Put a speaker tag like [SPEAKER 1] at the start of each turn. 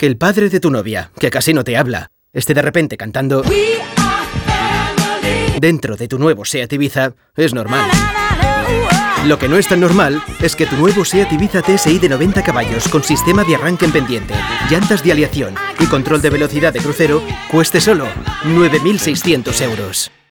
[SPEAKER 1] Que el padre de tu novia, que casi no te habla, esté de repente cantando dentro de tu nuevo Seat Ibiza es normal. Lo que no es tan normal es que tu nuevo Seat Ibiza TSI de 90 caballos con sistema de arranque en pendiente, llantas de aleación y control de velocidad de crucero cueste solo 9.600 euros.